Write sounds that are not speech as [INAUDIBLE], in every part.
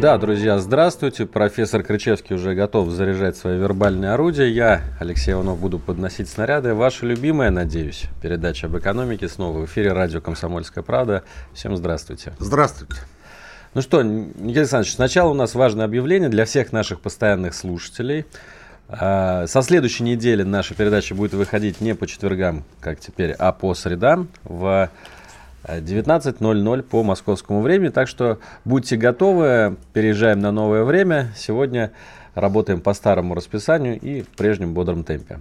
Да, друзья, здравствуйте. Профессор Крычевский уже готов заряжать свои вербальные орудия. Я, Алексей Иванов, буду подносить снаряды. Ваша любимая, надеюсь, передача об экономике снова в эфире радио «Комсомольская правда». Всем здравствуйте. Здравствуйте. Ну что, Никита Александрович, сначала у нас важное объявление для всех наших постоянных слушателей. А, со следующей недели наша передача будет выходить не по четвергам, как теперь, а по средам в 19.00 по московскому времени. Так что будьте готовы, переезжаем на новое время. Сегодня работаем по старому расписанию и в прежнем бодром темпе.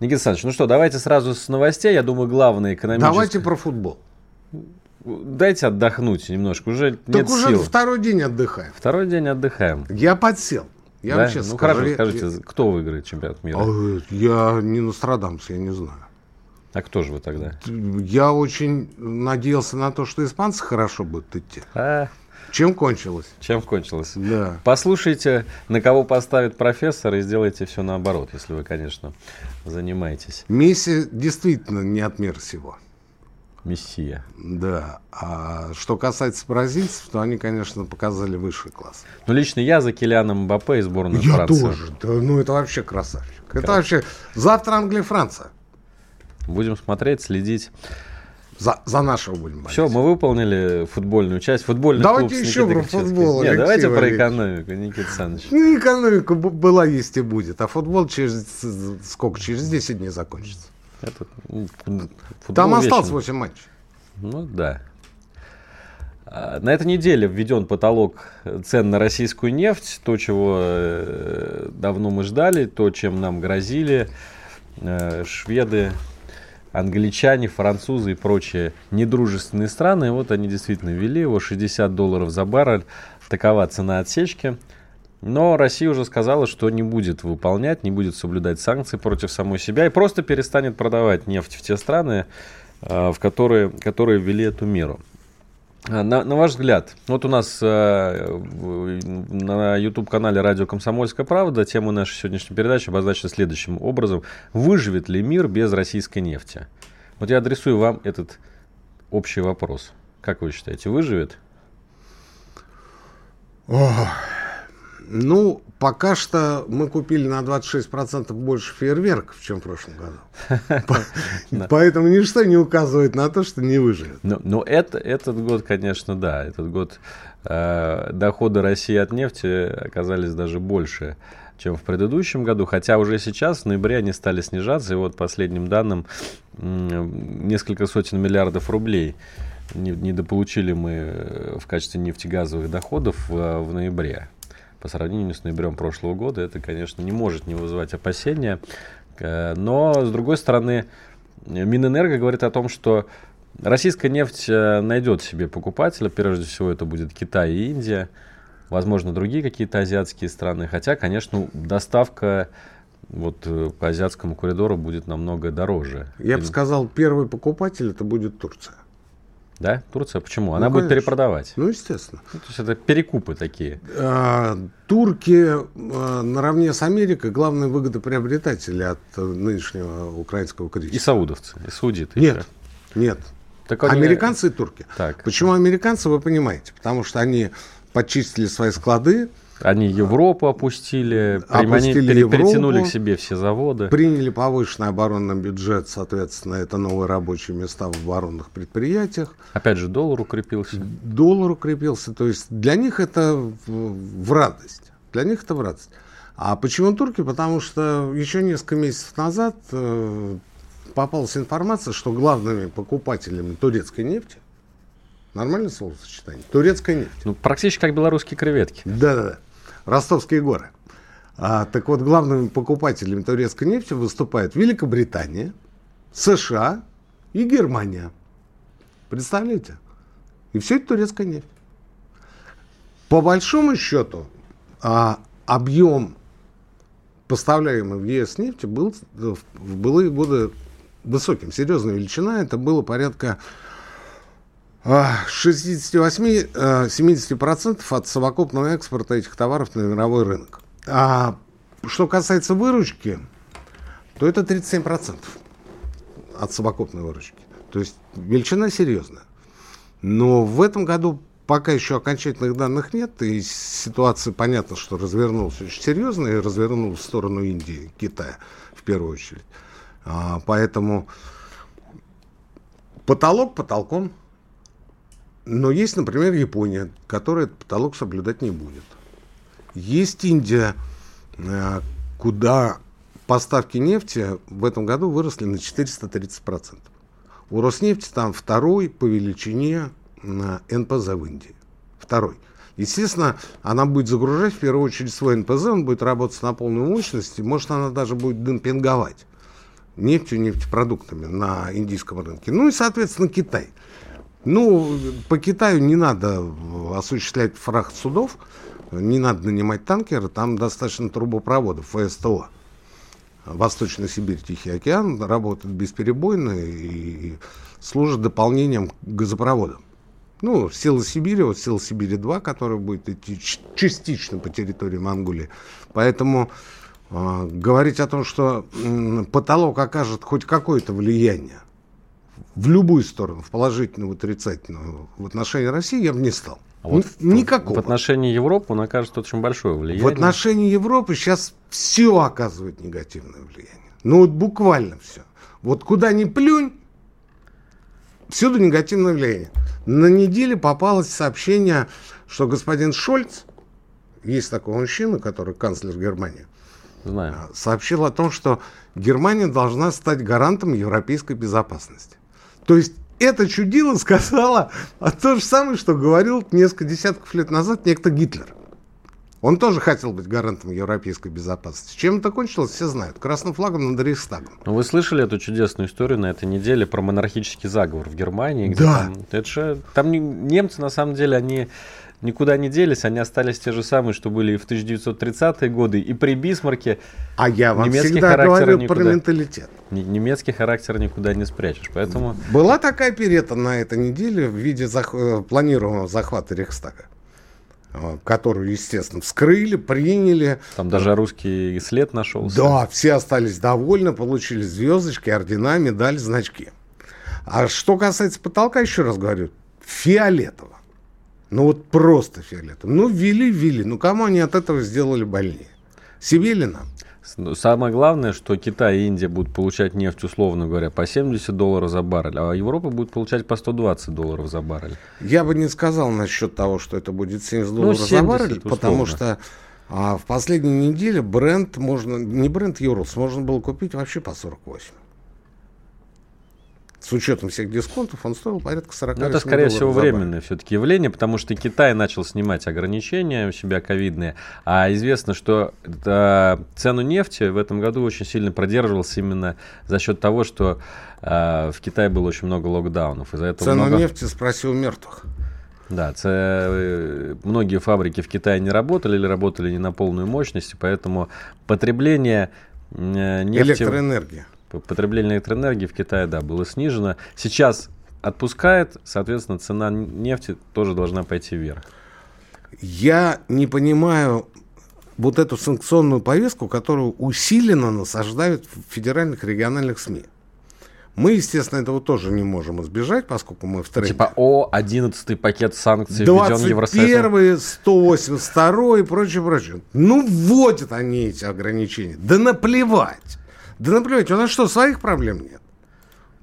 Никита Александрович, ну что, давайте сразу с новостей. Я думаю, главное экономическое... Давайте про футбол. Дайте отдохнуть немножко. Уже так нет уже сил. второй день отдыхаем. Второй день отдыхаем. Я подсел. Я да? вам честно ну скажу. хорошо, скажите, я... кто выиграет чемпионат мира? А, я не Нострадамс, я не знаю. А кто же вы тогда? Я очень надеялся на то, что испанцы хорошо будут идти. А, Чем кончилось? чем кончилось? Да. Послушайте, на кого поставит профессор, и сделайте все наоборот, если вы, конечно, занимаетесь. Месси действительно не от мира сего. Мессия. Да. А что касается бразильцев, то они, конечно, показали высший класс. Ну, лично я за Килианом Мбаппе и сборную Я Франции. тоже. Да, ну, это вообще красавчик. Это вообще... Завтра Англия и Франция. Будем смотреть, следить. За, за нашего будем болеть. Все, мы выполнили футбольную часть. Футбольный Давайте клуб еще про футбол, Нет, давайте про экономику, Никита Александрович. Ну, экономика была, есть и будет. А футбол через сколько? Через 10 дней закончится. Это, футбол Там осталось вечен. 8 матчей. Ну да. А, На этой неделе введен потолок цен на российскую нефть, то, чего э, давно мы ждали, то, чем нам грозили э, шведы, англичане, французы и прочие недружественные страны. Вот они действительно ввели его 60 долларов за баррель. Такова цена отсечки. Но Россия уже сказала, что не будет выполнять, не будет соблюдать санкции против самой себя и просто перестанет продавать нефть в те страны, э, в которые, которые ввели эту меру. А, На, на ваш взгляд, вот у нас э, на YouTube-канале «Радио Комсомольская правда» тему нашей сегодняшней передачи обозначена следующим образом. Выживет ли мир без российской нефти? Вот я адресую вам этот общий вопрос. Как вы считаете, выживет? Ну, пока что мы купили на 26% больше фейерверков, чем в прошлом году. [LAUGHS] По- Поэтому ничто не указывает на то, что не выживет. Но, но это, этот год, конечно, да. Этот год э, доходы России от нефти оказались даже больше, чем в предыдущем году. Хотя уже сейчас, в ноябре, они стали снижаться. И вот последним данным несколько сотен миллиардов рублей не- недополучили мы э, в качестве нефтегазовых доходов в, в ноябре. По сравнению с ноябрем прошлого года это, конечно, не может не вызывать опасения. Э, Но, с другой стороны, Минэнерго говорит о том, что российская нефть э, найдет себе покупателя. Прежде всего, это будет Китай и Индия. Возможно, другие какие-то азиатские страны. Хотя, конечно, доставка вот э, по азиатскому коридору будет намного дороже. Я бы сказал, первый покупатель это будет Турция. Да? Турция? Почему? Она Ну, будет конечно. перепродавать. Ну, естественно. Ну, то есть это перекупы такие. А, Турки а, наравне с Америкой главные выгодоприобретатели от нынешнего украинского И кризиса. саудовцы, и саудиты. Нет, еще. нет. Так они- Американцы и турки. Так. Почему американцы, вы понимаете? Потому что они почистили свои склады, Они Европу опустили, Опустили пере- Европу. перетянули к себе все заводы. приняли повышенный оборонный бюджет, соответственно, это новые рабочие места в оборонных предприятиях. Опять же, доллар укрепился. Доллар укрепился. То есть для них это в, в радость. Для них это в радость. А почему турки? Потому что еще несколько месяцев назад э, попалась информация, что главными покупателями турецкой нефти, нормальное словосочетание, турецкая нефть. Ну, практически как белорусские креветки. Да-да-да. Ростовские горы. А, так вот, главными покупателями турецкой нефти выступают Великобритания, США и Германия. Представляете? И все это турецкая нефть. По большому счету, а, объем поставляемой в ЕС нефти был в былые годы высоким. Серьезная величина. Это было порядка 68-70% а, от совокупного экспорта этих товаров на мировой рынок. А что касается выручки, то это 37% от совокупной выручки. То есть величина серьезная. Но в этом году пока еще окончательных данных нет, и ситуация понятно, что развернулась очень серьезно, и развернулась в сторону Индии, Китая в первую очередь. А, поэтому потолок потолком – но есть, например, Япония, которая этот потолок соблюдать не будет. Есть Индия, э, куда поставки нефти в этом году выросли на 430%. У Роснефти там второй по величине на НПЗ в Индии. Второй. Естественно, она будет загружать в первую очередь свой НПЗ, он будет работать на полную мощность, и может она даже будет демпинговать нефтью, нефтепродуктами на индийском рынке. Ну и, соответственно, Китай – ну, по Китаю не надо осуществлять фрахт судов, не надо нанимать танкеры, там достаточно трубопроводов, ФСТО. Восточно-Сибирь, Тихий океан работает бесперебойно и служит дополнением к газопроводам. Ну, Сила Сибири, вот Сила Сибири-2, которая будет идти частично по территории Монголии. Поэтому э, говорить о том, что э, потолок окажет хоть какое-то влияние в любую сторону, в положительную, в отрицательную, в отношении России я бы не стал. А вот Никакого. В отношении Европы он окажет очень большое влияние. В отношении Европы сейчас все оказывает негативное влияние. Ну вот буквально все. Вот куда ни плюнь, всюду негативное влияние. На неделе попалось сообщение, что господин Шольц, есть такой мужчина, который канцлер Германии, Знаю. сообщил о том, что Германия должна стать гарантом европейской безопасности. То есть это чудило сказала а то же самое, что говорил несколько десятков лет назад некто Гитлер. Он тоже хотел быть гарантом европейской безопасности. Чем это кончилось, все знают. Красным флагом над Рейхстагом. Ну, вы слышали эту чудесную историю на этой неделе про монархический заговор в Германии? да. Там, это же, там немцы, на самом деле, они никуда не делись, они остались те же самые, что были и в 1930-е годы, и при Бисмарке. А я вам немецкий всегда говорил никуда, про менталитет. Немецкий характер никуда не спрячешь, поэтому... Была такая перета на этой неделе в виде зах... Э, планируемого захвата Рейхстага которую, естественно, вскрыли, приняли. Там даже русский след нашелся. Да, все остались довольны, получили звездочки, ордена, медаль, значки. А что касается потолка, еще раз говорю, фиолетово. Ну вот просто фиолетово. Ну ввели, ввели. Ну кому они от этого сделали больнее? Себе ли нам? Ну, самое главное, что Китай и Индия будут получать нефть, условно говоря, по 70 долларов за баррель, а Европа будет получать по 120 долларов за баррель. Я бы не сказал насчет того, что это будет 70 ну, долларов ну, 70 за баррель, условно. потому что а, в последней неделе бренд можно, не бренд Юрус, можно было купить вообще по 48 с учетом всех дисконтов, он стоил порядка 40 ну, Это, скорее всего, временное все-таки явление, потому что Китай начал снимать ограничения у себя ковидные, а известно, что э, цену нефти в этом году очень сильно продерживался именно за счет того, что э, в Китае было очень много локдаунов. Из-за этого Цену много... нефти спросил мертвых. Да, це, э, многие фабрики в Китае не работали или работали не на полную мощность, поэтому потребление э, нефти... Электроэнергия потребление электроэнергии в Китае, да, было снижено. Сейчас отпускает, соответственно, цена нефти тоже должна пойти вверх. Я не понимаю вот эту санкционную повестку, которую усиленно насаждают в федеральных региональных СМИ. Мы, естественно, этого тоже не можем избежать, поскольку мы в тренде. Типа, о, 11 пакет санкций введен Евросоюзом. 21 182 и прочее, прочее. Ну, вводят они эти ограничения. Да наплевать. Да наплевать, у нас что, своих проблем нет?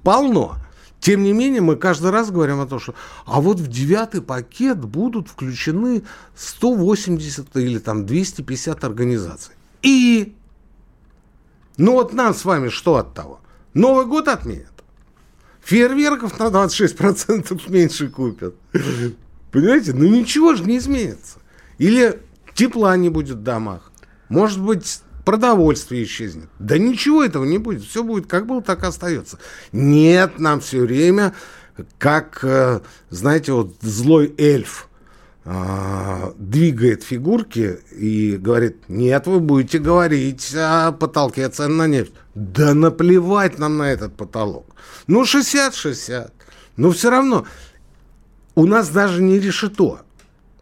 Полно. Тем не менее, мы каждый раз говорим о том, что а вот в девятый пакет будут включены 180 или там 250 организаций. И? Ну вот нам с вами что от того? Новый год отменят. Фейерверков на 26% меньше купят. Понимаете? Ну ничего же не изменится. Или тепла не будет в домах. Может быть, продовольствие исчезнет. Да ничего этого не будет. Все будет как было, так и остается. Нет, нам все время, как, э, знаете, вот злой эльф а, двигает фигурки и говорит, нет, вы будете говорить о потолке цен на нефть. Да наплевать нам на этот потолок. Ну, 60-60. Но все равно у нас даже не решето.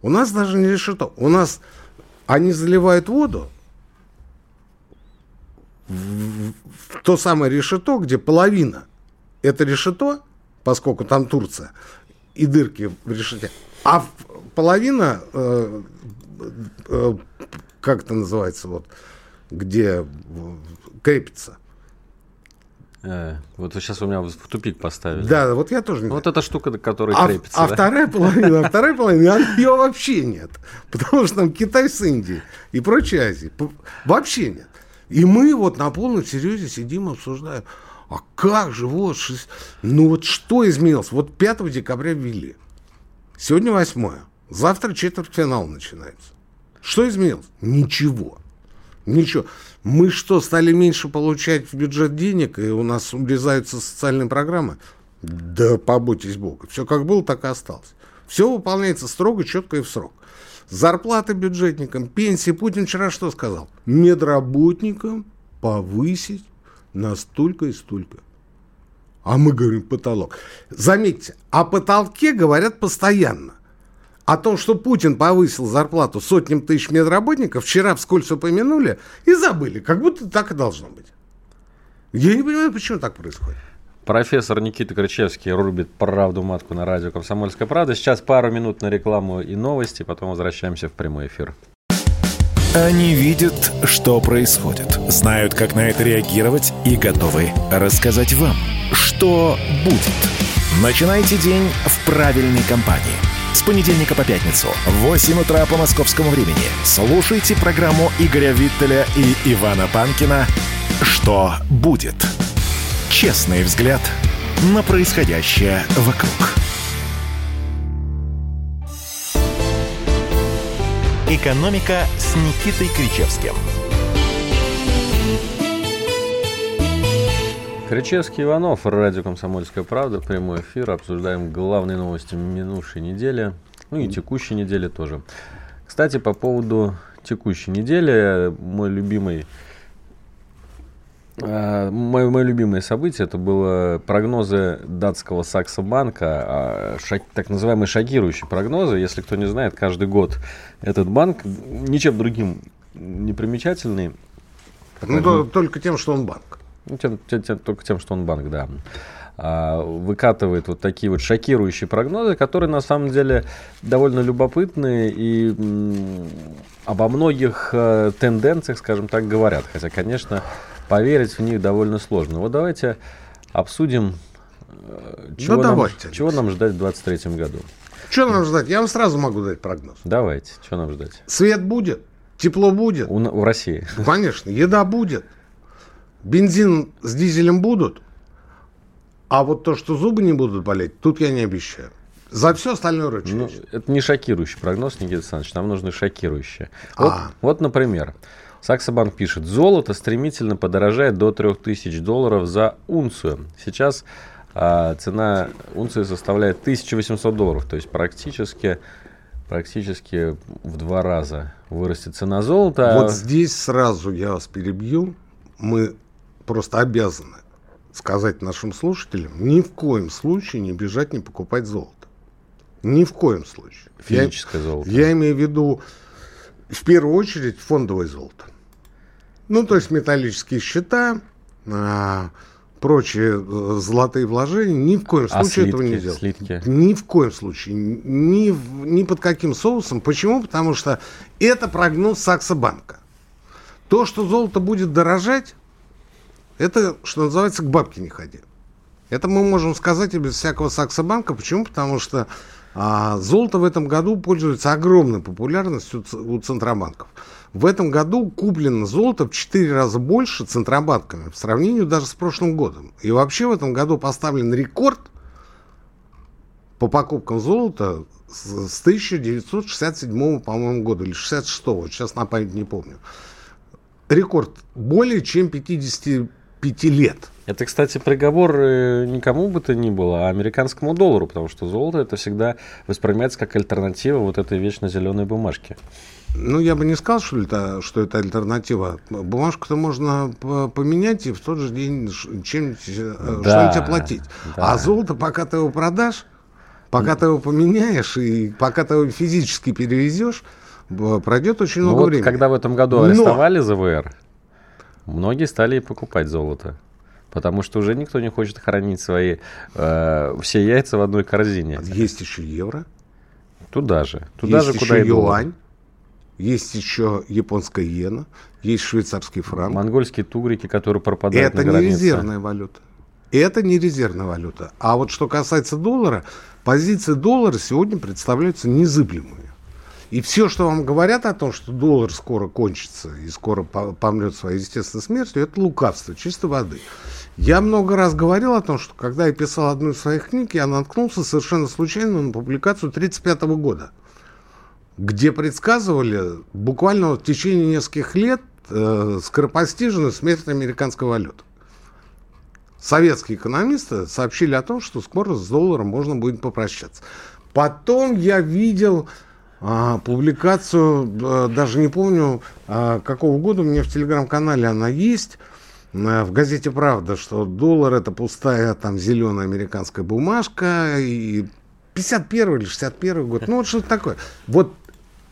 У нас даже не решето. У нас они заливают воду в, то самое решето, где половина это решето, поскольку там Турция, и дырки в решете. А половина, э, э, как это называется, вот, где крепится. Э, вот вы сейчас у меня в тупик поставили. Да, вот я тоже не Вот эта штука, которая а, крепится. А да? вторая половина, а вторая половина, ее вообще нет. [LAUGHS] Потому что там Китай с Индией и прочая Азия. Вообще нет. И мы вот на полном серьезе сидим обсуждаем, а как же, вот, шесть... ну вот что изменилось? Вот 5 декабря ввели. Сегодня 8. Завтра четвертьфинал начинается. Что изменилось? Ничего. Ничего. Мы что, стали меньше получать в бюджет денег, и у нас урезаются социальные программы? Да побойтесь Бога. Все как было, так и осталось. Все выполняется строго, четко и в срок. Зарплаты бюджетникам, пенсии. Путин вчера что сказал? Медработникам повысить на столько и столько. А мы говорим потолок. Заметьте, о потолке говорят постоянно. О том, что Путин повысил зарплату сотням тысяч медработников, вчера вскользь упомянули и забыли, как будто так и должно быть. Я не понимаю, почему так происходит. Профессор Никита Крычевский рубит правду матку на радио «Комсомольская правда». Сейчас пару минут на рекламу и новости, потом возвращаемся в прямой эфир. Они видят, что происходит, знают, как на это реагировать и готовы рассказать вам, что будет. Начинайте день в правильной компании. С понедельника по пятницу в 8 утра по московскому времени слушайте программу Игоря Виттеля и Ивана Панкина «Что будет?». Честный взгляд на происходящее вокруг. «Экономика» с Никитой Кричевским. Кричевский Иванов, радио «Комсомольская правда», прямой эфир. Обсуждаем главные новости минувшей недели, ну и текущей недели тоже. Кстати, по поводу текущей недели, мой любимый Мое, мое любимое событие это было прогнозы датского Сакса Банка, а, шок, так называемые шокирующие прогнозы. Если кто не знает, каждый год этот банк ничем другим не примечательный. Ну, то, только тем, что он банк. Ну, тем, тем, тем, только тем, что он банк, да. А, выкатывает вот такие вот шокирующие прогнозы, которые на самом деле довольно любопытные и м, обо многих э, тенденциях, скажем так, говорят. Хотя, конечно, поверить в них довольно сложно. Вот давайте обсудим, чего, ну, нам, давайте. чего нам ждать в 2023 году. Что нам ждать? Я вам сразу могу дать прогноз. Давайте, что нам ждать? Свет будет, тепло будет. У, в России. [LAUGHS] Конечно, еда будет. Бензин с дизелем будут. А вот то, что зубы не будут болеть, тут я не обещаю. За все остальное ручаюсь. Ну, это не шокирующий прогноз, Никита Александрович, нам нужны шокирующие. Вот, А. вот например, Саксобанк пишет, золото стремительно подорожает до 3000 долларов за унцию. Сейчас а, цена унции составляет 1800 долларов, то есть практически, практически в два раза вырастет цена золота. Вот здесь сразу я вас перебью. Мы просто обязаны сказать нашим слушателям, ни в коем случае не бежать, не покупать золото. Ни в коем случае. Физическое я, золото. Я имею в виду в первую очередь фондовое золото. Ну, то есть металлические счета, а, прочие э, золотые вложения, ни в коем А случае этого слитки, не делать. слитки? Ни в коем случае. Ни, в- ни под каким соусом. Почему? Потому что это прогноз Саксобанка. То, что золото будет дорожать, это, что называется, к бабке не ходи. Это мы можем сказать и без всякого Саксобанка. Почему? Потому что а, золото в этом году пользуется огромной популярностью у центробанков. В этом году куплено золото в 4 раза больше центробанками в сравнении даже с прошлым годом. И вообще в этом году поставлен рекорд по покупкам золота с с 1967, по-моему, года или 66 сейчас на память не помню. Рекорд более чем 50 пяти лет. Это, кстати, приговор э, никому бы то ни было, а американскому доллару, потому что золото это всегда воспринимается как альтернатива вот этой вечно зеленой бумажке. Ну, я бы не сказал, что это, что это альтернатива. Бумажку-то можно поменять и в тот же день чем-нибудь, э, да, что-нибудь оплатить. Да. А золото, пока ты его продашь, пока ты его поменяешь и пока ты его физически перевезешь, пройдет очень ну много вот, времени. Когда в этом году арестовали Но... ЗВР, многие стали покупать золото. Потому что уже никто не хочет хранить свои э, все яйца в одной корзине. Есть еще евро. Туда же. Туда есть же, куда еще юань. Есть еще японская иена, есть швейцарский франк. Монгольские тугрики, которые пропадают Это на границе. не резервная валюта. Это не резервная валюта. А вот что касается доллара, позиции доллара сегодня представляются незыблемыми. И все, что вам говорят о том, что доллар скоро кончится и скоро помрет своей естественной смертью, это лукавство чистой воды. Я много раз говорил о том, что когда я писал одну из своих книг, я наткнулся совершенно случайно на публикацию 1935 года где предсказывали буквально в течение нескольких лет э, скоропостижную смерть американской валюты. Советские экономисты сообщили о том, что скоро с долларом можно будет попрощаться. Потом я видел а, публикацию, а, даже не помню, а, какого года, у меня в телеграм-канале она есть, а, в газете «Правда», что доллар это пустая там зеленая американская бумажка, и 51 или 61 год, ну вот что-то такое. Вот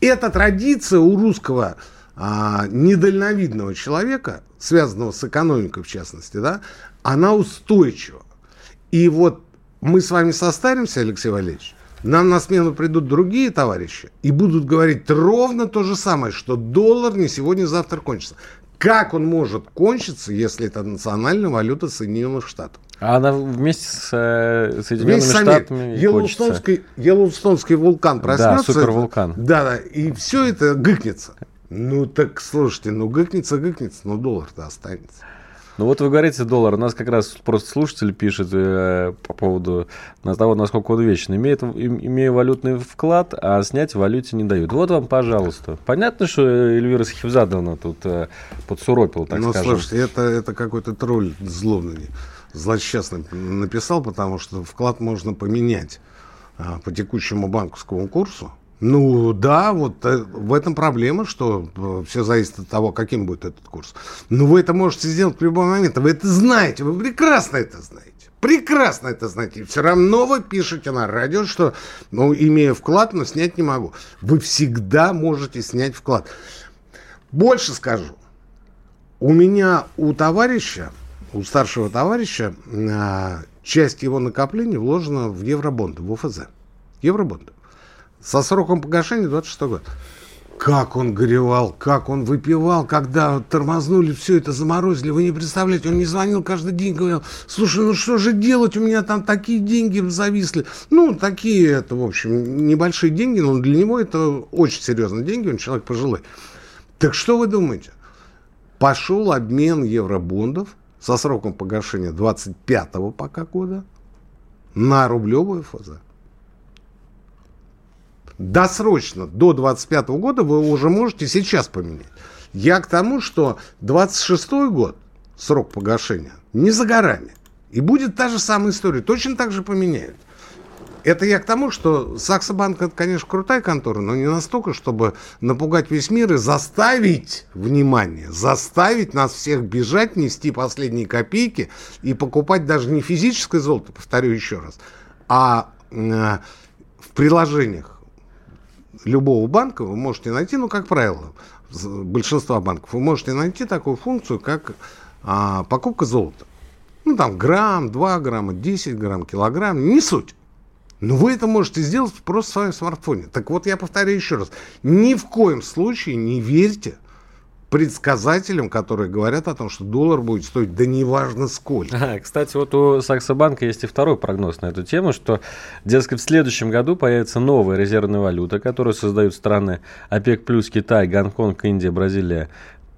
эта традиция у русского а, недальновидного человека, связанного с экономикой в частности, да, она устойчива. И вот мы с вами состаримся, Алексей Валерьевич, нам на смену придут другие товарищи и будут говорить ровно то же самое, что доллар не сегодня, завтра кончится. Как он может кончиться, если это национальная валюта Соединенных Штатов? А она вместе с э, Соединенными Весь Штатами Йеллоустонский, Йеллоустонский вулкан проснется. Да, супервулкан. Да, да, и все это гыкнется. Ну так, слушайте, ну гыкнется, гыкнется, но доллар-то останется. Ну вот вы говорите доллар, у нас как раз просто слушатель пишет э, по поводу того, насколько он вечный. Имеет, имея валютный вклад, а снять в валюте не дают. Вот вам, пожалуйста. Понятно, что Эльвира Сахивзадовна тут э, подсуропил, так ну, скажем. Ну, слушайте, это, это какой-то тролль злобный злосчастно написал, потому что вклад можно поменять а, по текущему банковскому курсу. Ну да, вот э, в этом проблема, что э, все зависит от того, каким будет этот курс. Но вы это можете сделать в любой момент. Вы это знаете, вы прекрасно это знаете. Прекрасно это знаете. И все равно вы пишете на радио, что, ну, имея вклад, но снять не могу. Вы всегда можете снять вклад. Больше скажу. У меня, у товарища, у старшего товарища а, часть его накоплений вложена в евробонды, в ОФЗ. Евробонды. Со сроком погашения 26 год. Как он горевал, как он выпивал, когда тормознули, все это заморозили. Вы не представляете, он не звонил каждый день, говорил, слушай, ну что же делать, у меня там такие деньги зависли. Ну, такие, это, в общем, небольшие деньги, но для него это очень серьезные деньги, он человек пожилой. Так что вы думаете? Пошел обмен евробондов со сроком погашения 25-го пока года на рублевую ФЗ. Досрочно, до 25 -го года вы уже можете сейчас поменять. Я к тому, что 26 год, срок погашения, не за горами. И будет та же самая история. Точно так же поменяют. Это я к тому, что Саксобанк это, конечно, крутая контора, но не настолько, чтобы напугать весь мир и заставить, внимание, заставить нас всех бежать, нести последние копейки и покупать даже не физическое золото, повторю еще раз, а э, в приложениях любого банка вы можете найти, ну, как правило, большинства банков, вы можете найти такую функцию, как а, покупка золота. Ну, там грамм, 2 грамма, 10 грамм, килограмм, не суть. Но вы это можете сделать просто в своем смартфоне. Так вот, я повторяю еще раз. Ни в коем случае не верьте предсказателям, которые говорят о том, что доллар будет стоить, да неважно сколько. А, кстати, вот у Саксобанка есть и второй прогноз на эту тему, что, дескать, в следующем году появится новая резервная валюта, которую создают страны ОПЕК+, плюс Китай, Гонконг, Индия, Бразилия,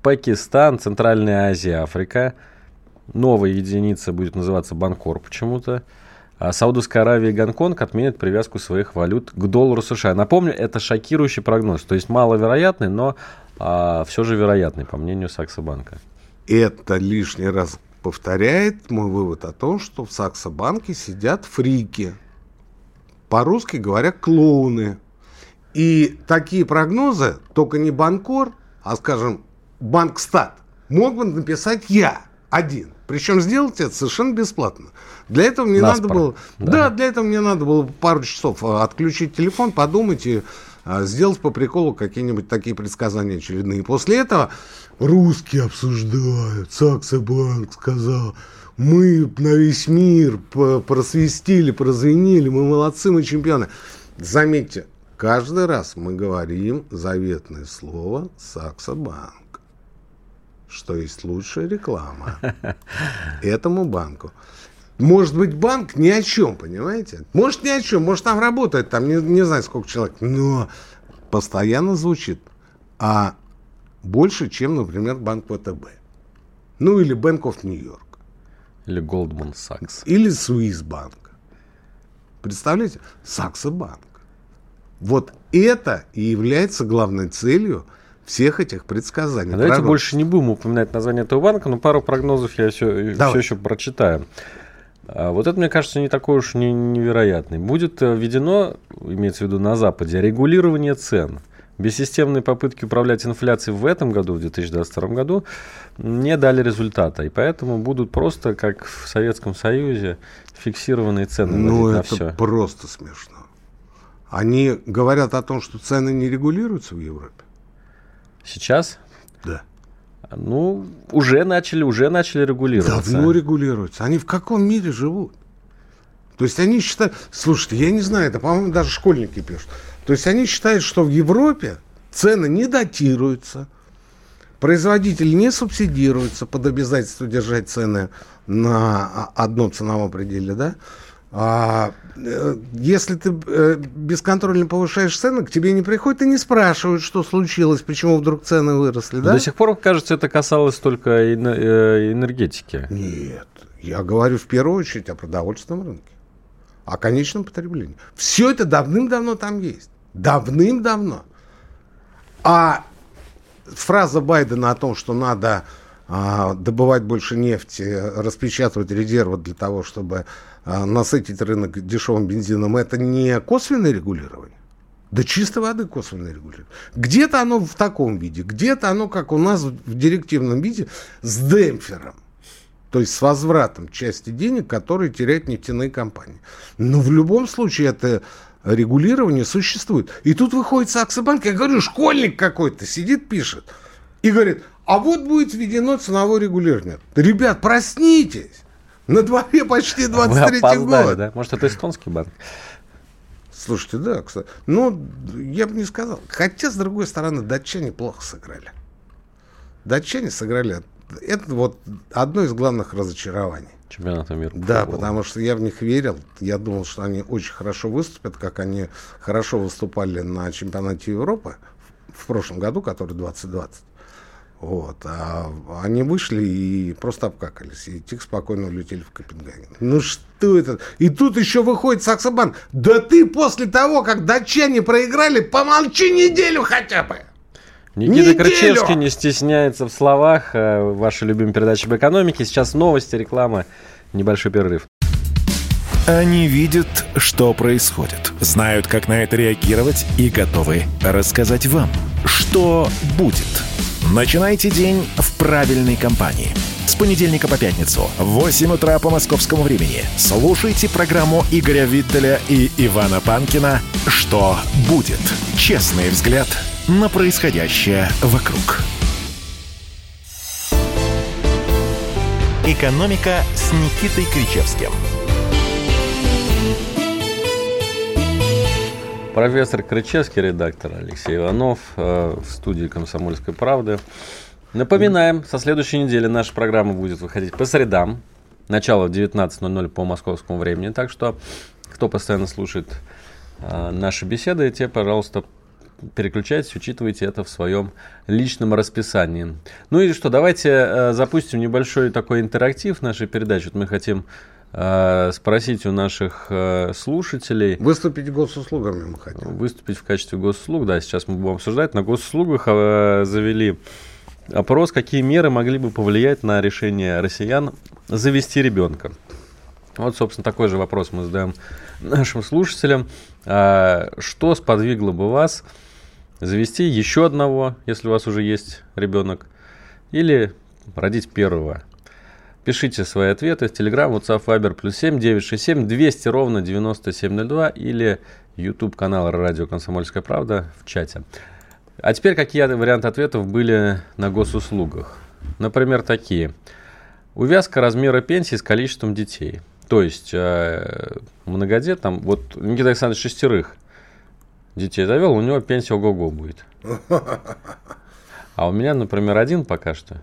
Пакистан, Центральная Азия, Африка. Новая единица будет называться Банкор почему-то. А Саудовская Аравия и Гонконг отменят привязку своих валют к доллару США. Напомню, это шокирующий прогноз. То есть маловероятный, но а, все же вероятный, по мнению Саксобанка. Это лишний раз повторяет мой вывод о том, что в Саксо-банке сидят фрики. По-русски говоря, клоуны. И такие прогнозы только не Банкор, а, скажем, Банкстат мог бы написать я один. Причем сделать это совершенно бесплатно. Для этого мне Наспор. надо было... Да. да, для этого мне надо было пару часов а, отключить телефон, подумать и сделать по приколу какие-нибудь такие предсказания очередные. После этого русские обсуждают. Саксобанк сказал, мы на весь мир просвистили, прозвенили, мы молодцы, мы чемпионы. Заметьте, каждый раз мы говорим заветное слово Саксобанк что есть лучшая реклама [LAUGHS] этому банку. Может быть, банк ни о чем, понимаете? Может, ни о чем, может, там работает, там не, не знаю, сколько человек, но постоянно звучит, а больше, чем, например, банк ВТБ. Ну, или Bank of New York. Или Goldman Sachs. Или Swiss Bank. Представляете? Саксо Банк. Вот это и является главной целью всех этих предсказаний. А давайте больше не будем упоминать название этого банка, но пару прогнозов я все, все еще прочитаю. А вот это, мне кажется, не такой уж не, невероятный. Будет э, введено, имеется в виду на Западе, регулирование цен. Бессистемные попытки управлять инфляцией в этом году, в 2022 году, не дали результата. И поэтому будут просто, как в Советском Союзе, фиксированные цены ну, это все. просто смешно. Они говорят о том, что цены не регулируются в Европе. Сейчас? Да. Ну, уже начали, уже начали регулироваться. Давно регулируются. Они в каком мире живут? То есть они считают... Слушайте, я не знаю, это, по-моему, даже школьники пишут. То есть они считают, что в Европе цены не датируются, производители не субсидируются под обязательство держать цены на одном ценовом пределе, да? А, если ты э, бесконтрольно повышаешь цены, к тебе не приходят и не спрашивают, что случилось, почему вдруг цены выросли, да? До сих пор, кажется, это касалось только э, энергетики. Нет, я говорю в первую очередь о продовольственном рынке, о конечном потреблении. Все это давным-давно там есть. Давным-давно. А фраза Байдена о том, что надо добывать больше нефти, распечатывать резервы для того, чтобы а, насытить рынок дешевым бензином, это не косвенное регулирование? Да чистой воды косвенное регулирование. Где-то оно в таком виде, где-то оно, как у нас в директивном виде, с демпфером. То есть с возвратом части денег, которые теряют нефтяные компании. Но в любом случае это регулирование существует. И тут выходит Саксобанк, я говорю, школьник какой-то сидит, пишет. И говорит, а вот будет введено ценовое регулирование. Ребят, проснитесь. На дворе почти 23 а год. Да? Может, это эстонский банк? Слушайте, да, кстати. Ну, я бы не сказал. Хотя, с другой стороны, датчане плохо сыграли. Датчане сыграли. Это вот одно из главных разочарований. Чемпионата мира. Да, потому что я в них верил. Я думал, что они очень хорошо выступят, как они хорошо выступали на чемпионате Европы в прошлом году, который 2020. Вот. А они вышли и просто обкакались. И тихо спокойно улетели в Копенгаген. Ну что это? И тут еще выходит Саксобан. Да ты после того, как датчане проиграли, помолчи неделю хотя бы. Никита Крычевский не стесняется в словах. Э, Ваша любимая передача об экономике. Сейчас новости, реклама, небольшой перерыв. Они видят, что происходит, знают, как на это реагировать и готовы рассказать вам, что будет – Начинайте день в правильной компании. С понедельника по пятницу в 8 утра по московскому времени слушайте программу Игоря Виттеля и Ивана Панкина «Что будет?» Честный взгляд на происходящее вокруг. «Экономика» с Никитой Кричевским – Профессор Крычевский, редактор Алексей Иванов э, в студии «Комсомольской правды». Напоминаем, со следующей недели наша программа будет выходить по средам. Начало в 19.00 по московскому времени. Так что, кто постоянно слушает э, наши беседы, те, пожалуйста, переключайтесь, учитывайте это в своем личном расписании. Ну и что, давайте э, запустим небольшой такой интерактив нашей передачи. Вот мы хотим спросить у наших э, слушателей. Выступить госуслугами мы хотим. Выступить в качестве госуслуг, да, сейчас мы будем обсуждать. На госуслугах э, завели опрос, какие меры могли бы повлиять на решение россиян завести ребенка? Вот, собственно, такой же вопрос мы задаем нашим слушателям. Что сподвигло бы вас завести еще одного, если у вас уже есть ребенок, или родить первого? Пишите свои ответы в Telegram, WhatsApp, Viber, плюс 7 967 200 ровно 9702 или YouTube канал Радио Комсомольская правда в чате. А теперь какие варианты ответов были на госуслугах? Например, такие. Увязка размера пенсии с количеством детей. То есть э, многодет, там, вот Никита Александрович шестерых детей завел, у него пенсия ого-го будет. [LAUGHS] А у меня, например, один пока что.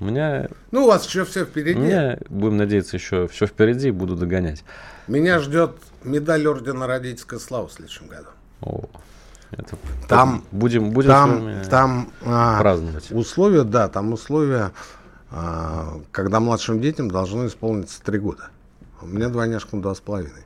У меня... Ну, у вас еще все впереди. У меня, будем надеяться, еще все впереди, буду догонять. Меня ждет медаль Ордена Родительской Славы в следующем году. О, это Там, будем, будем там, там а, праздновать. условия, да, там условия, а, когда младшим детям должно исполниться три года. У меня двойняшкам два с половиной.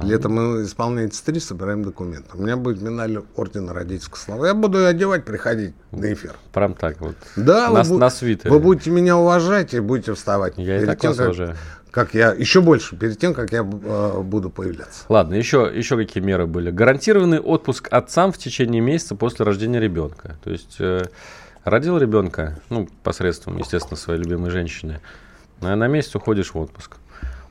Летом мы исполняется три, собираем документы. У меня будет медаль Ордена Родительской Славы. Я буду ее одевать, приходить на эфир. Прям так вот. Да, на, вы, на свитере. вы будете меня уважать и будете вставать. Я и перед так тем, вас как, уважаю. как я, еще больше, перед тем, как я э, буду появляться. Ладно, еще, еще какие меры были? Гарантированный отпуск отцам в течение месяца после рождения ребенка. То есть э, родил ребенка, ну, посредством, естественно, своей любимой женщины, на, на месяц уходишь в отпуск.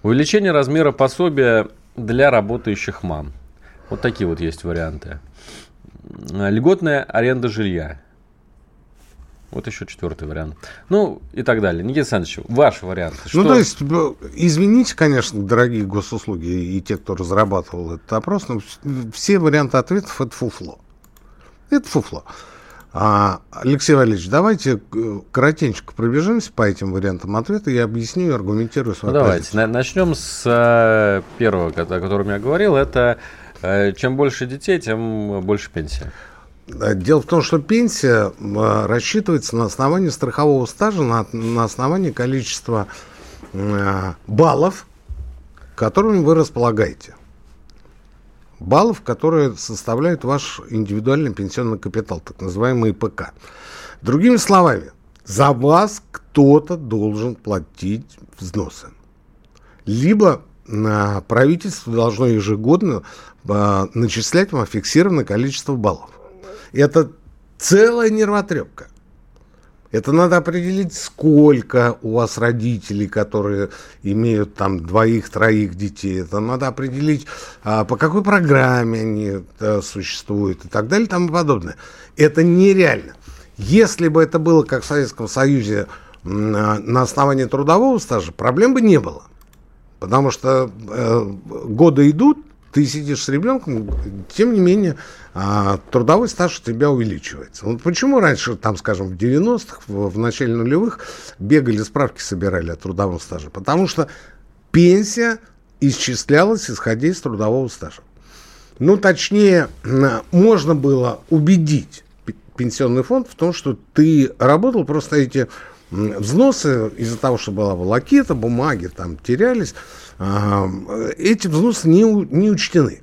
Увеличение размера пособия для работающих мам. Вот такие вот есть варианты. А, Льготная аренда жилья. Вот еще четвертый вариант. Ну, и так далее. Никита Александрович, ваш вариант. Ну, то есть, извините, конечно, дорогие госуслуги и те, кто разрабатывал этот опрос, но вс- все варианты ответов это фуфло. Это фуфло. А, Алексей Валерьевич, давайте э, коротенько пробежимся по этим вариантам ответа и объясню и аргументирую Ну, свою давайте, позицию. на- начнем с э, первого, о котором я говорил. Это э, чем больше детей, тем больше пенсия. Дело в том, что пенсия рассчитывается на основании страхового стажа, на, на основании количества баллов, которыми вы располагаете. Баллов, которые составляют ваш индивидуальный пенсионный капитал, так называемый ИПК. Другими словами, за вас кто-то должен платить взносы. Либо правительство должно ежегодно э, начислять вам фиксированное количество баллов. Это целая нервотрепка. Это надо определить, сколько у вас родителей, которые имеют там двоих-троих детей. Это надо определить, а, по какой программе они э, существуют и так далее и тому подобное. Это нереально. Если бы это было, как в Советском Союзе, на основании трудового стажа, проблем бы не было. Потому что э, годы идут, ты сидишь с ребенком, тем не менее, а, трудовой стаж у тебя увеличивается. Вот почему раньше, там, скажем, в 90-х, в, начале нулевых, бегали справки, собирали о трудовом стаже? Потому что пенсия исчислялась, исходя из трудового стажа. Ну, точнее, можно было убедить пенсионный фонд в том, что ты работал, просто эти взносы из-за того, что была волокита, бумаги там терялись, эти взносы не, не учтены.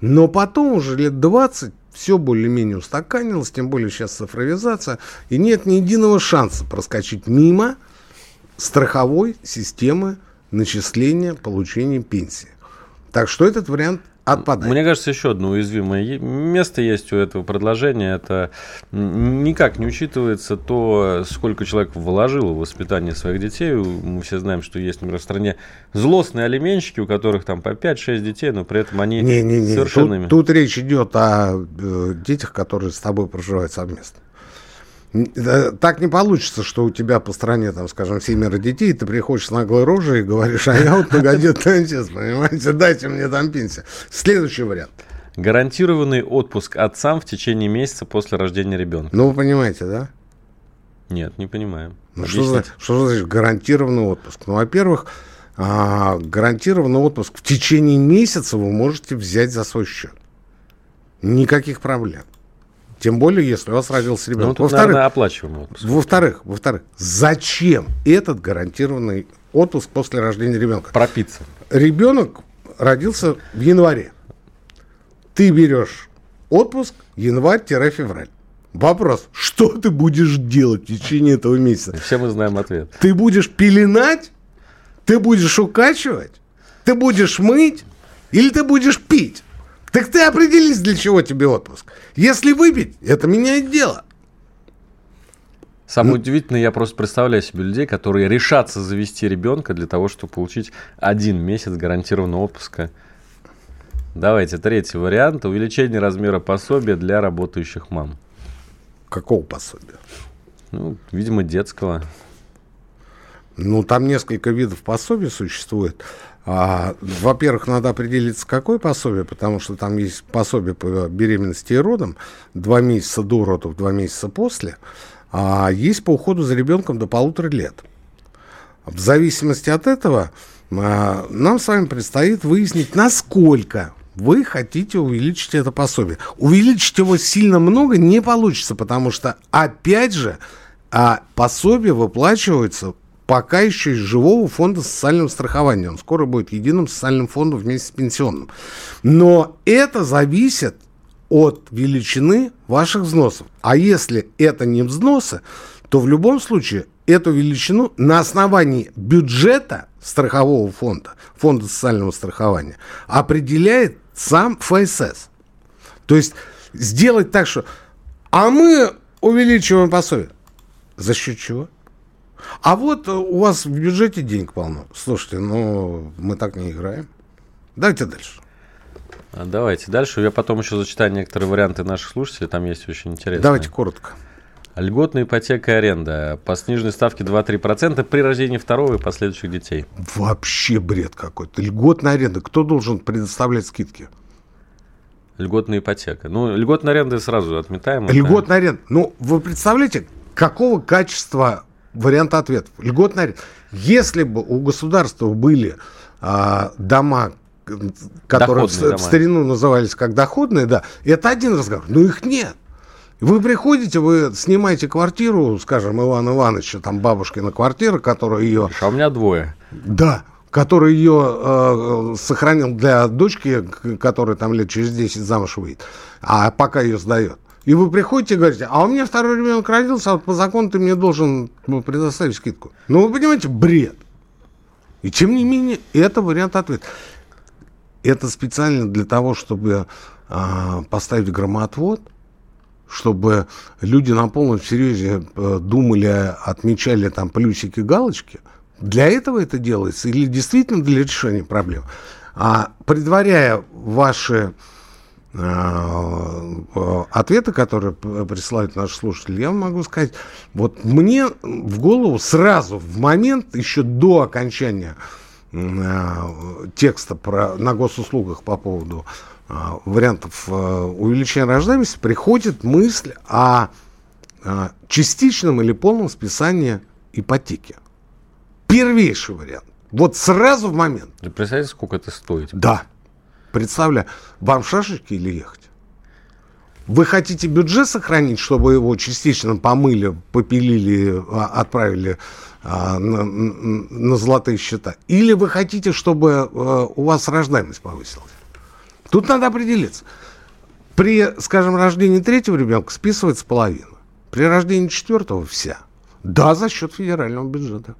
Но потом уже лет 20 все более-менее устаканилось, тем более сейчас цифровизация, и нет ни единого шанса проскочить мимо страховой системы начисления получения пенсии. Так что этот вариант отпадает. Мне кажется, еще одно уязвимое место есть у этого предложения. Это никак не учитывается то, сколько человек вложил в воспитание своих детей. Мы все знаем, что есть, например, в стране злостные алименщики, у которых там по 5-6 детей, но при этом они Не-не-не, совершенно... тут, тут речь идет о э, детях, которые с тобой проживают совместно. Так не получится, что у тебя по стране, там, скажем, семеро детей, и ты приходишь с наглой рожей и говоришь, а я вот многодетный отец, понимаете, дайте мне там пенсию. Следующий вариант. Гарантированный отпуск отцам в течение месяца после рождения ребенка. Ну, вы понимаете, да? Нет, не понимаем. Ну, что, за, что значит гарантированный отпуск? Ну, во-первых, а, гарантированный отпуск в течение месяца вы можете взять за свой счет. Никаких проблем. Тем более, если у вас родился Ну, ребенок. тут, во-вторых, оплачиваемый отпуск. во-вторых, во-вторых, зачем этот гарантированный отпуск после рождения ребенка? Пропиться. Ребенок родился в январе. Ты берешь отпуск январь-февраль. Вопрос, что ты будешь делать в течение этого месяца? Все мы знаем ответ. Ты будешь пеленать Ты будешь укачивать? Ты будешь мыть? Или ты будешь пить? Так ты определись, для чего тебе отпуск. Если выпить, это меняет дело. Самое удивительное, я просто представляю себе людей, которые решатся завести ребенка для того, чтобы получить один месяц гарантированного отпуска. Давайте, третий вариант. Увеличение размера пособия для работающих мам. Какого пособия? Ну, видимо, детского. Ну, там несколько видов пособий существует. А, во-первых, надо определиться, какое пособие, потому что там есть пособие по беременности и родам, два месяца до родов, два месяца после, а есть по уходу за ребенком до полутора лет. В зависимости от этого а, нам с вами предстоит выяснить, насколько вы хотите увеличить это пособие. Увеличить его сильно много не получится, потому что, опять же, а пособие выплачивается пока еще из живого фонда социального страхования. Он скоро будет единым социальным фондом вместе с пенсионным. Но это зависит от величины ваших взносов. А если это не взносы, то в любом случае эту величину на основании бюджета страхового фонда, фонда социального страхования, определяет сам ФСС. То есть сделать так, что а мы увеличиваем пособие. За счет чего? А вот у вас в бюджете денег полно. Слушайте, ну мы так не играем. Давайте дальше. А, давайте дальше. Я потом еще зачитаю некоторые варианты наших слушателей. Там есть очень интересные. Давайте коротко. Льготная ипотека и аренда. По сниженной ставке 2-3% при рождении второго и последующих детей. Вообще бред какой-то. Льготная аренда. Кто должен предоставлять скидки? Льготная ипотека. Ну, льготная аренда сразу отметаем. Льготная аренда. Ну, вы представляете, какого качества варианта ответов? Льготная аренда. Если бы у государства были а, дома, которые в, в старину назывались как доходные, да, это один разговор. Но их нет. Вы приходите, вы снимаете квартиру, скажем, Ивана Ивановича, там бабушкина квартира, которая ее... А у меня двое. Да, который ее э, сохранил для дочки, которая там лет через 10 замуж выйдет, а пока ее сдает. И вы приходите и говорите, а у меня второй ребенок родился, а вот по закону ты мне должен ну, предоставить скидку. Ну, вы понимаете, бред. И тем не менее, это вариант ответа. Это специально для того, чтобы э, поставить громоотвод – чтобы люди на полном серьезе э, думали, отмечали там плюсики, галочки. Для этого это делается или действительно для решения проблем? А предваряя ваши ответы, которые присылают наши слушатели, я могу сказать, вот мне в голову сразу, в момент, еще до окончания текста про, на госуслугах по поводу а, вариантов а, увеличения рождаемости приходит мысль о а, частичном или полном списании ипотеки. Первейший вариант. Вот сразу в момент. Представляете, сколько это стоит? Да. Представляю. Вам шашечки или ехать? Вы хотите бюджет сохранить, чтобы его частично помыли, попилили, отправили на, на золотые счета? Или вы хотите, чтобы у вас рождаемость повысилась? Тут надо определиться. При, скажем, рождении третьего ребенка списывается половина. При рождении четвертого вся. Да, за счет федерального бюджета.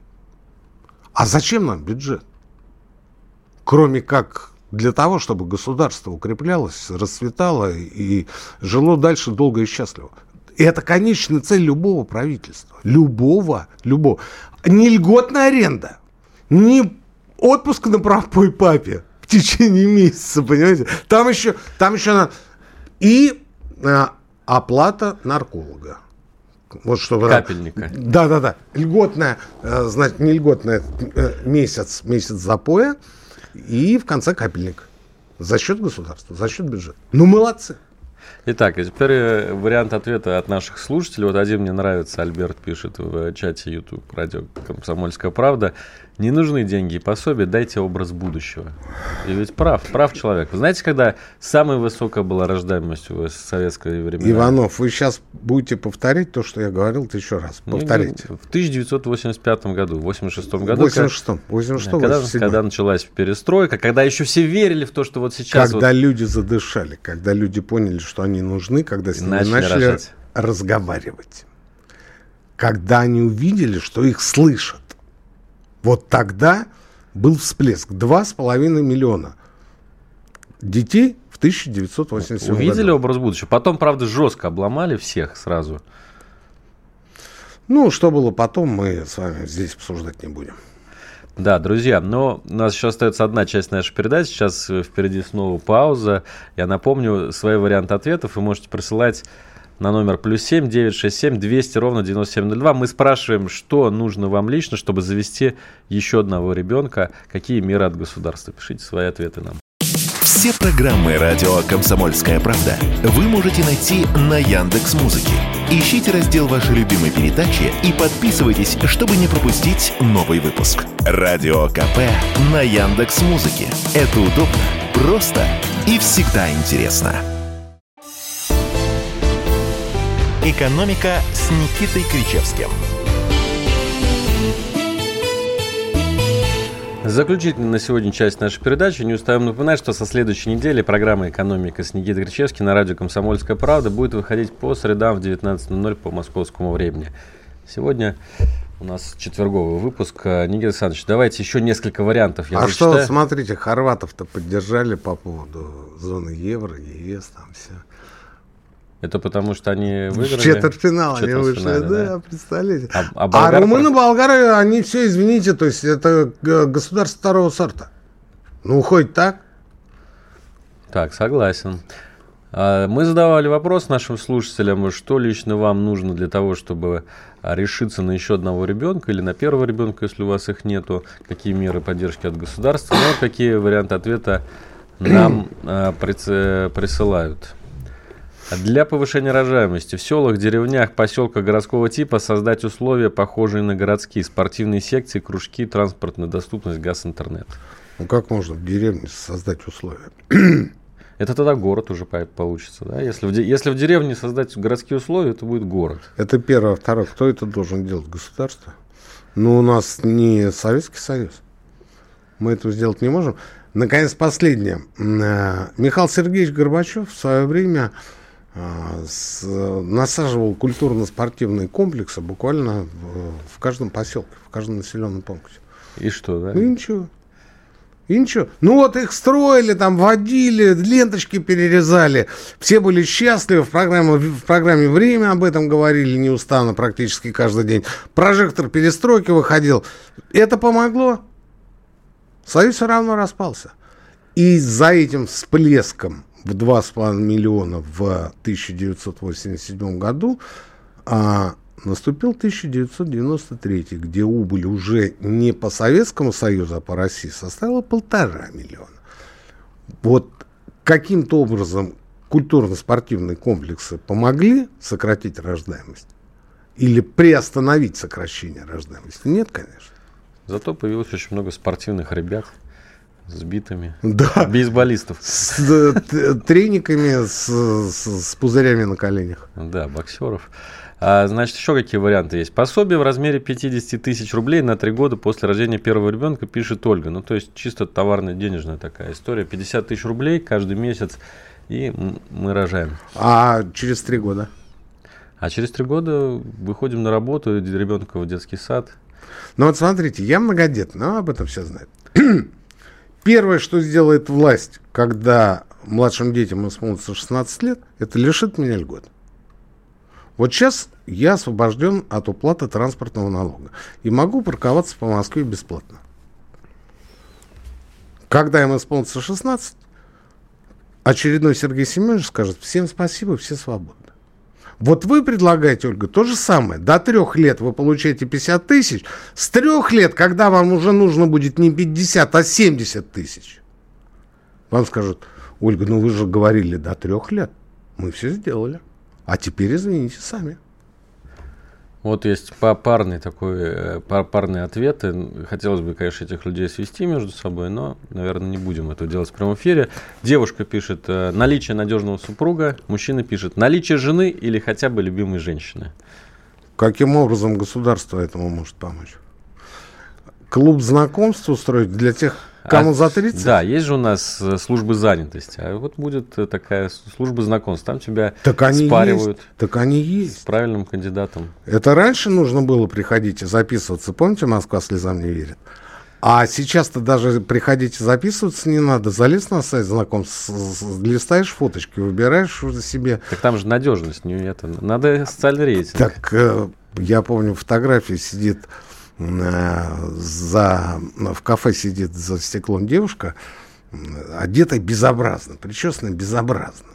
А зачем нам бюджет? Кроме как для того, чтобы государство укреплялось, расцветало и жило дальше долго и счастливо. И это конечная цель любого правительства. Любого, любого. Не льготная аренда, не отпуск на пропой папе, течение месяца, понимаете? Там еще, там еще надо... И а, оплата нарколога. Вот чтобы... Капельника. Да, да, да. Льготная, э, значит, не льготная, э, месяц, месяц запоя и в конце капельник. За счет государства, за счет бюджета. Ну, молодцы. Итак, и теперь э, вариант ответа от наших слушателей. Вот один мне нравится, Альберт пишет в чате YouTube радио «Комсомольская правда». Не нужны деньги и пособия, дайте образ будущего. И ведь прав, прав человек. Вы знаете, когда самая высокая была рождаемость в советское время? Иванов, вы сейчас будете повторять то, что я говорил, ты еще раз. Ну, Повторите. Ну, в 1985 году, в 86 году. 86 86 когда, когда началась перестройка, когда еще все верили в то, что вот сейчас... Когда вот... люди задышали, когда люди поняли, что они нужны, когда с ними начали, начали разговаривать. Когда они увидели, что их слышат. Вот тогда был всплеск. Два с половиной миллиона детей в 1987 Увидели году. образ будущего. Потом, правда, жестко обломали всех сразу. Ну, что было потом, мы с вами здесь обсуждать не будем. Да, друзья, но у нас еще остается одна часть нашей передачи. Сейчас э, впереди снова пауза. Я напомню, свои варианты ответов вы можете присылать на номер плюс 7 967 200 ровно 9702. Мы спрашиваем, что нужно вам лично, чтобы завести еще одного ребенка, какие меры от государства. Пишите свои ответы нам. Все программы радио Комсомольская правда вы можете найти на Яндекс Музыке. Ищите раздел вашей любимой передачи и подписывайтесь, чтобы не пропустить новый выпуск. Радио КП на Яндекс Музыке. Это удобно, просто и всегда интересно. Экономика с Никитой Кричевским. Заключительная на сегодня часть нашей передачи. Не устаем напоминать, что со следующей недели программа «Экономика» с Никитой Кричевским на радио «Комсомольская правда» будет выходить по средам в 19.00 по московскому времени. Сегодня у нас четверговый выпуск. Никита Александрович, давайте еще несколько вариантов. Я а зачитаю. что, смотрите, хорватов-то поддержали по поводу зоны евро, ЕС, там все. Это потому, что они выиграли? В четвертьфинал они вышли, да, да, представляете. А, а, болгар... а румыны, болгары, они все, извините, то есть это государство второго сорта. Ну, хоть так. Так, согласен. А, мы задавали вопрос нашим слушателям, что лично вам нужно для того, чтобы решиться на еще одного ребенка или на первого ребенка, если у вас их нету, какие меры поддержки от государства, ну, какие варианты ответа нам а, присылают. Для повышения рождаемости в селах, деревнях, поселках городского типа создать условия, похожие на городские, спортивные секции, кружки, транспортная доступность, газ, интернет. Ну как можно в деревне создать условия? [CLEARS THROAT] Это тогда город уже получится. Да? Если, в, если в деревне создать городские условия, это будет город. Это первое. Второе. Кто это должен делать? Государство? Ну, у нас не Советский Союз. Мы этого сделать не можем. Наконец, последнее. Э, Михаил Сергеевич Горбачев в свое время насаживал культурно-спортивные комплексы буквально в, в каждом поселке, в каждом населенном пункте. И что, да? Ну, и ничего. И ничего. Ну вот их строили, там водили, ленточки перерезали. Все были счастливы. В программе, в программе «Время» об этом говорили неустанно практически каждый день. Прожектор перестройки выходил. Это помогло. Союз все равно распался. И за этим всплеском в 2,5 миллиона в 1987 году, а наступил 1993, где убыль уже не по Советскому Союзу, а по России составила полтора миллиона. Вот каким-то образом культурно-спортивные комплексы помогли сократить рождаемость? Или приостановить сокращение рождаемости? Нет, конечно. Зато появилось очень много спортивных ребят сбитыми. Да. Бейсболистов. С э, трениками, с, с, с пузырями на коленях. Да, боксеров. А, значит, еще какие варианты есть? Пособие в размере 50 тысяч рублей на три года после рождения первого ребенка, пишет Ольга. Ну, то есть, чисто товарная, денежная такая история. 50 тысяч рублей каждый месяц, и мы рожаем. А через три года? А через три года выходим на работу, ребенка в детский сад. Ну вот смотрите, я многодетный, но об этом все знают. Первое, что сделает власть, когда младшим детям исполнится 16 лет, это лишит меня льгот. Вот сейчас я освобожден от уплаты транспортного налога и могу парковаться по Москве бесплатно. Когда им исполнится 16, очередной Сергей Семенович скажет, всем спасибо, все свободны. Вот вы предлагаете, Ольга, то же самое. До трех лет вы получаете 50 тысяч. С трех лет, когда вам уже нужно будет не 50, а 70 тысяч, вам скажут, Ольга, ну вы же говорили до трех лет. Мы все сделали. А теперь извините сами. Вот есть парный такой, э, парные ответы. Хотелось бы, конечно, этих людей свести между собой, но, наверное, не будем этого делать в прямом эфире. Девушка пишет э, наличие надежного супруга, мужчина пишет наличие жены или хотя бы любимой женщины. Каким образом государство этому может помочь? Клуб знакомств устроить для тех, Кому а, за 30? Да, есть же у нас э, службы занятости. А вот будет э, такая служба знакомств. Там тебя так они спаривают. Есть. Так они есть. С правильным кандидатом. Это раньше нужно было приходить и записываться. Помните, Москва слезам не верит? А сейчас-то даже приходить и записываться не надо. Залез на сайт знакомств, листаешь фоточки, выбираешь уже себе. Так там же надежность, не это. Надо социальный рейтинг. Так э, я помню, фотографии сидит за, в кафе сидит за стеклом девушка, одетая безобразно, причесанная безобразно.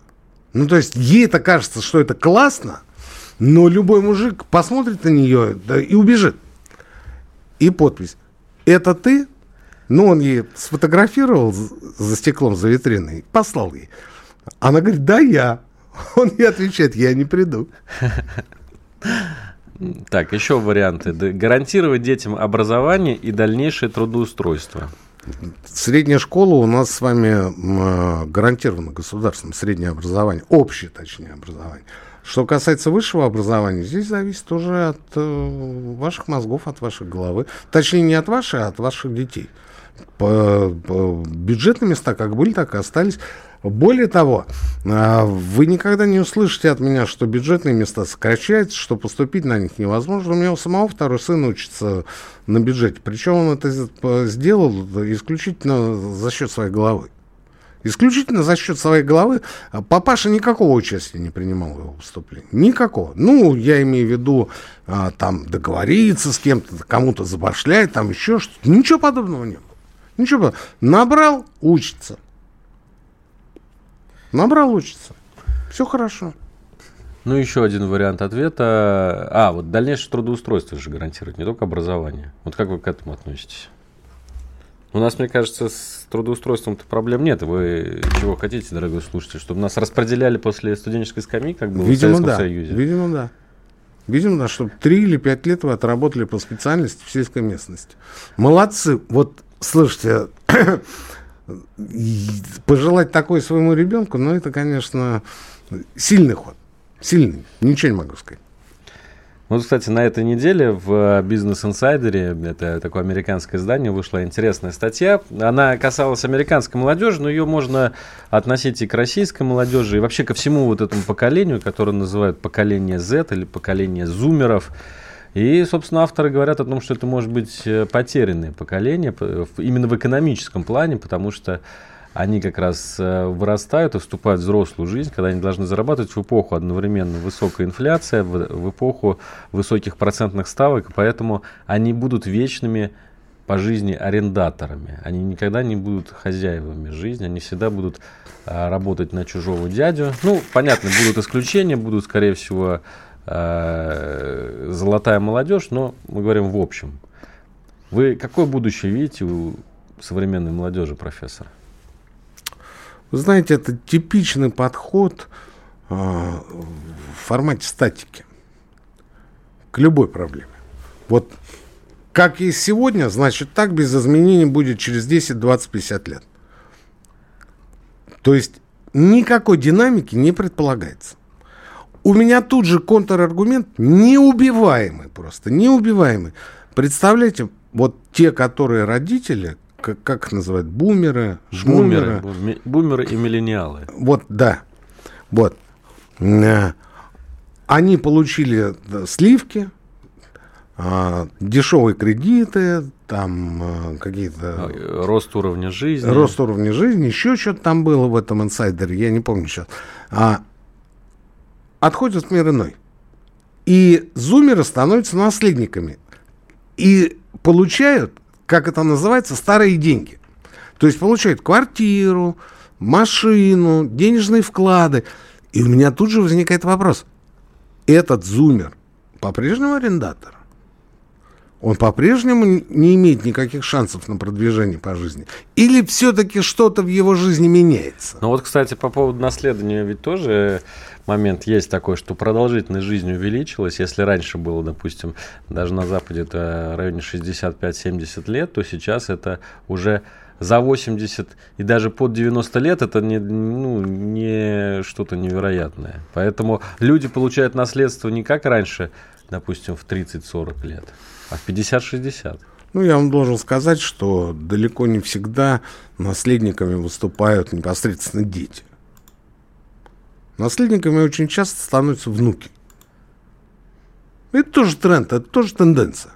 Ну, то есть ей это кажется, что это классно, но любой мужик посмотрит на нее да, и убежит. И подпись. Это ты? Ну, он ей сфотографировал за стеклом, за витриной, послал ей. Она говорит, да, я. [LAUGHS] Он ей отвечает, я не приду. [LAUGHS] Так, еще варианты. Гарантировать детям образование и дальнейшее трудоустройство. Средняя школа у нас с вами гарантирована государством, среднее образование, общее, точнее, образование. Что касается высшего образования, здесь зависит уже от э, ваших мозгов, от вашей головы. Точнее, не от вашей, а от ваших детей. По, по бюджетные места как были, так и остались. Более того, э, вы никогда не услышите от меня, что бюджетные места сокращаются, что поступить на них невозможно. У меня у самого второй сын учится на бюджете. Причем он это сделал исключительно за счет своей головы. Исключительно за счет своей головы. А папаша никакого участия не принимал в его выступлении. Никакого. Ну, я имею в виду, а, там, договориться с кем-то, кому-то забашлять, там еще что-то. Ничего подобного не было. Ничего подобного. Набрал, учится. Набрал, учится. Все хорошо. Ну, еще один вариант ответа. А, вот дальнейшее трудоустройство же гарантирует, не только образование. Вот как вы к этому относитесь? У нас, мне кажется, с трудоустройством-то проблем нет. Вы чего хотите, дорогой слушатель, чтобы нас распределяли после студенческой скамьи, как было Видимо, в Советском да. Союзе? Видимо, да. Видимо, да, чтобы три или пять лет вы отработали по специальности в сельской местности. Молодцы. Вот, слушайте, [COUGHS] пожелать такой своему ребенку, ну, это, конечно, сильный ход. Сильный. Ничего не могу сказать. Вот, кстати, на этой неделе в Business Insider, это такое американское издание, вышла интересная статья. Она касалась американской молодежи, но ее можно относить и к российской молодежи, и вообще ко всему вот этому поколению, которое называют поколение Z или поколение зумеров. И, собственно, авторы говорят о том, что это может быть э, потерянное поколение именно в экономическом плане, потому что они как раз э, вырастают и вступают в взрослую жизнь, когда они должны зарабатывать в эпоху одновременно высокая инфляция, в, эпоху высоких процентных ставок, поэтому они будут вечными по жизни арендаторами. Они никогда не будут хозяевами жизни, они всегда будут а, работать на чужого дядю. Ну, понятно, будут исключения, будут, скорее всего, золотая молодежь, но мы говорим в общем. Вы какое будущее видите у современной молодежи, профессор? Вы знаете, это типичный подход э, в формате статики к любой проблеме. Вот как и сегодня, значит, так без изменений будет через 10, 20, 50 лет. То есть никакой динамики не предполагается. У меня тут же контраргумент неубиваемый просто, неубиваемый. Представляете, вот те, которые родители, как, как их называют, бумеры, жмумеры. Бумеры, бумеры и миллениалы. Вот, да. Вот. Э, они получили сливки, а, дешевые кредиты, там а, какие-то... А, рост уровня жизни. Рост уровня жизни, еще что-то там было в этом инсайдере, я не помню сейчас. Отходят в мир иной. И зумеры становятся наследниками. И получают как это называется, старые деньги. То есть получают квартиру, машину, денежные вклады. И у меня тут же возникает вопрос. Этот зумер по-прежнему арендатор? Он по-прежнему не имеет никаких шансов на продвижение по жизни? Или все-таки что-то в его жизни меняется? Ну вот, кстати, по поводу наследования ведь тоже момент есть такой, что продолжительность жизни увеличилась. Если раньше было, допустим, даже на Западе это в районе 65-70 лет, то сейчас это уже за 80 и даже под 90 лет это не, ну, не что-то невероятное. Поэтому люди получают наследство не как раньше, допустим, в 30-40 лет, а в 50-60. Ну, я вам должен сказать, что далеко не всегда наследниками выступают непосредственно дети. Наследниками очень часто становятся внуки. Это тоже тренд, это тоже тенденция.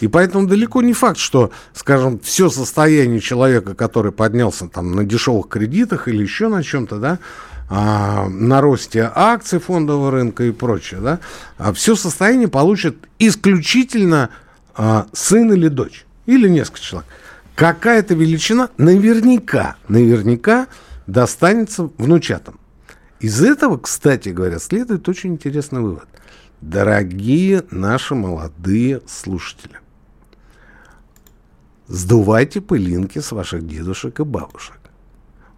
И поэтому далеко не факт, что, скажем, все состояние человека, который поднялся там на дешевых кредитах или еще на чем-то, да, а, на росте акций фондового рынка и прочее, да, а все состояние получит исключительно а, сын или дочь, или несколько человек. Какая-то величина наверняка, наверняка достанется внучатам. Из этого, кстати говоря, следует очень интересный вывод. Дорогие наши молодые слушатели, сдувайте пылинки с ваших дедушек и бабушек.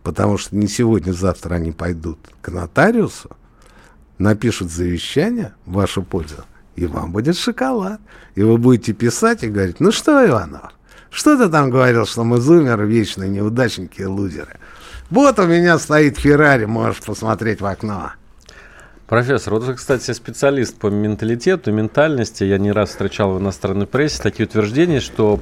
Потому что не сегодня-завтра они пойдут к нотариусу, напишут завещание в вашу пользу, и вам будет шоколад. И вы будете писать и говорить, ну что, Иванов, что ты там говорил, что мы зумеры, вечные неудачники и лузеры? Вот у меня стоит Феррари, можешь посмотреть в окно. Профессор, вот вы, кстати, специалист по менталитету, ментальности. Я не раз встречал в иностранной прессе такие утверждения, что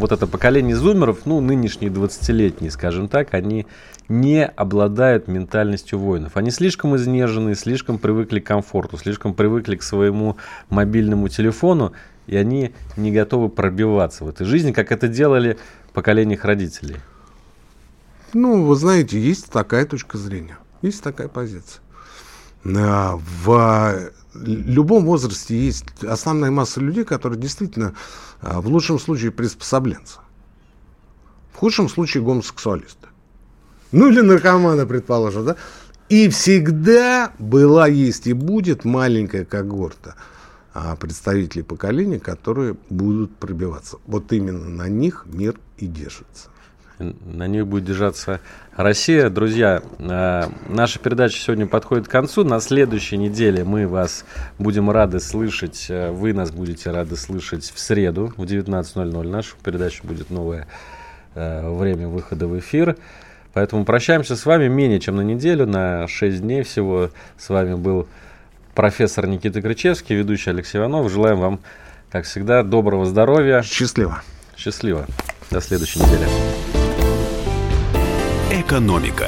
вот это поколение зумеров, ну, нынешние 20-летние, скажем так, они не обладают ментальностью воинов. Они слишком изнежены, слишком привыкли к комфорту, слишком привыкли к своему мобильному телефону, и они не готовы пробиваться в этой жизни, как это делали поколение их родителей. Ну, вы знаете, есть такая точка зрения, есть такая позиция. А, в любом возрасте есть основная масса людей, которые действительно а, в лучшем случае приспособленцы. В худшем случае гомосексуалисты. Ну или наркоманы, предположим, да? И всегда была, есть и будет маленькая когорта а, представителей поколения, которые будут пробиваться. Вот именно на них мир и держится на ней будет держаться Россия. Друзья, э, наша передача сегодня подходит к концу. На следующей неделе мы вас будем рады слышать. Э, вы нас будете рады слышать в среду в 19.00. Наша передача будет новое э, время выхода в эфир. Поэтому прощаемся с вами менее чем на неделю, на 6 дней всего. С вами был профессор Никита Кричевский, ведущий Алексей Иванов. Желаем вам, как всегда, доброго здоровья. Счастливо. Счастливо. До следующей недели. Экономика.